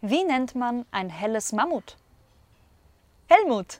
Wie nennt man ein helles Mammut? Helmut!